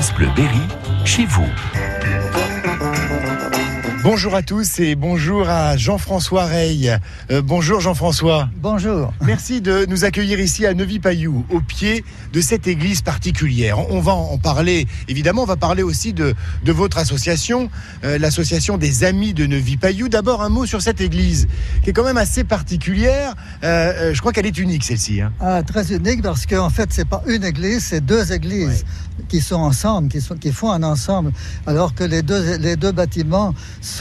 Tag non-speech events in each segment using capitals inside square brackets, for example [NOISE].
France Berry, chez vous. Bonjour à tous et bonjour à Jean-François Reille. Euh, bonjour Jean-François. Bonjour. Merci de nous accueillir ici à Neuvy-Payou, au pied de cette église particulière. On va en parler, évidemment, on va parler aussi de, de votre association, euh, l'association des Amis de Neuvy-Payou. D'abord, un mot sur cette église, qui est quand même assez particulière. Euh, je crois qu'elle est unique, celle-ci. hein. Ah, très unique parce qu'en fait, c'est pas une église, c'est deux églises qui sont ensemble, qui, sont, qui font un ensemble, alors que les deux, les deux bâtiments sont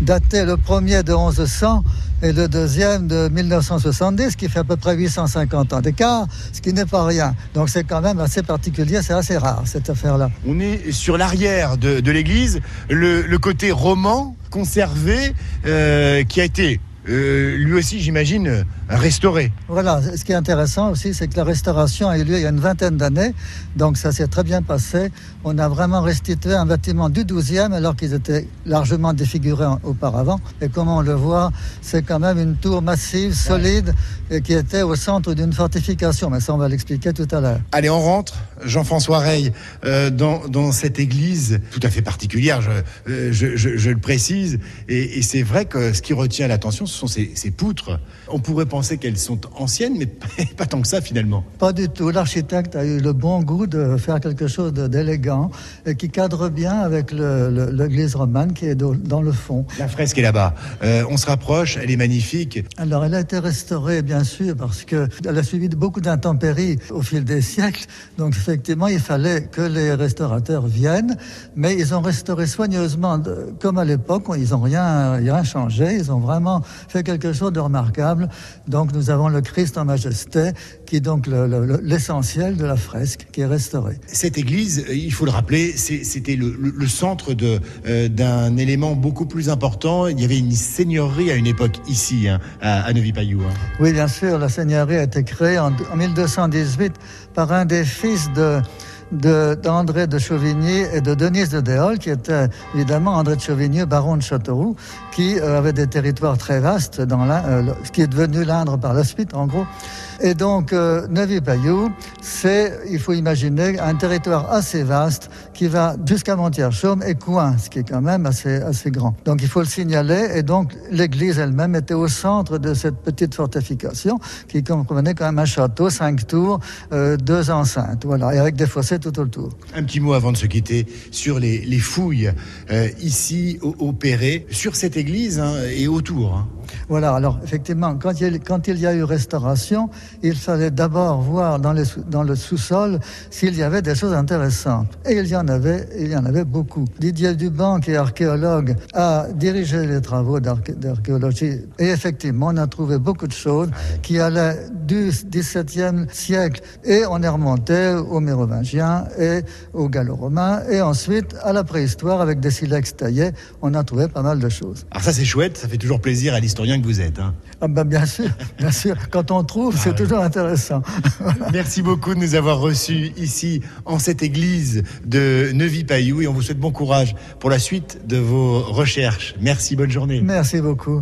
datés, le premier de 1100 et le deuxième de 1970, ce qui fait à peu près 850 ans d'écart, ce qui n'est pas rien. Donc c'est quand même assez particulier, c'est assez rare cette affaire-là. On est sur l'arrière de, l'église, le, le côté roman conservé euh, qui a été euh, lui aussi, j'imagine, euh, restauré. Voilà, ce qui est intéressant aussi, c'est que la restauration a eu lieu il y a une vingtaine d'années, donc ça s'est très bien passé. On a vraiment restitué un bâtiment du 12e alors qu'ils étaient largement défigurés auparavant. Et comme on le voit, c'est quand même une tour massive, solide, et qui était au centre d'une fortification. Mais ça, on va l'expliquer tout à l'heure. Allez, on rentre, Jean-François Reille, euh, dans, dans cette église tout à fait particulière, je, euh, je, je- je le précise. Et, et c'est vrai que ce qui retient l'attention, ce sont ces, ces poutres. On pourrait penser qu'elles sont anciennes, mais [LAUGHS] pas tant que ça finalement. Pas du tout. L'architecte a eu le bon goût de faire quelque chose d'élégant et qui cadre bien avec l'église romane qui est dans le fond. La fresque est là-bas. Euh, on se rapproche, elle est magnifique. Alors, elle a été restaurée, bien sûr, parce que elle a suivi beaucoup d'intempéries au fil des siècles. Donc, effectivement, il fallait que les restaurateurs viennent, mais ils ont restauré soigneusement, de- comme à l'époque. Ils n'ont rien, rien changé. Ils ont vraiment fait quelque chose de remarquable. Donc, nous avons le Christ en majesté, qui est donc le- le- le- l'essentiel de la fresque, qui est restaurée. Cette église, euh, il faut le rappeler, c'était le, le- centre euh, d'un élément beaucoup plus important. Il y avait une seigneurie à une époque ici, hein, à, à Neuvy-Payou. hein. Oui, bien sûr, la seigneurie a été créée en, en 1218 par un des fils de de- d'André de, Chauvigny et de Denise de Déol, qui était évidemment André de Chauvigny, baron de Châteauroux, qui euh, avait des territoires très vastes, dans euh, ce qui est devenu l'Indre par la suite, en gros. Et donc, euh, Neuvy-Payou, c'est, il faut imaginer, un territoire assez vaste qui va jusqu'à Montier-Chaume et Coin, ce qui est quand même assez, assez grand. Donc, il faut le signaler. Et donc, l'église elle-même était au centre de cette petite fortification qui comprenait quand même un château, cinq tours, euh, deux enceintes. Voilà. Et avec des fossés Un petit mot avant de se quitter sur les, les fouilles euh, ici au- opérées sur cette église hein, et autour. hein. Voilà, alors effectivement, quand il, y a eu restauration, il fallait d'abord voir dans, le sous-sol s'il y avait des choses intéressantes. Et il y en avait, il y en avait beaucoup. Didier Duban, qui est archéologue, a dirigé les travaux d'arché- d'archéologie. Et effectivement, on a trouvé beaucoup de choses qui allaient du XVIIe siècle. Et on est remonté aux Mérovingiens et aux Gallo-Romains. Et ensuite, à la préhistoire, avec des silex taillés, on a trouvé pas mal de choses. Alors ça c'est chouette, ça fait toujours plaisir à l'historien que vous êtes. hein. Ah ben bien sûr, bien sûr. Quand on trouve, c'est toujours intéressant. [LAUGHS] Merci beaucoup de nous avoir reçus ici en cette église de Neuvy-Payou et on vous souhaite bon courage pour la suite de vos recherches. Merci, bonne journée. Merci beaucoup.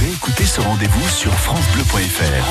Réécoutez ce rendez-vous sur FranceBleu.fr.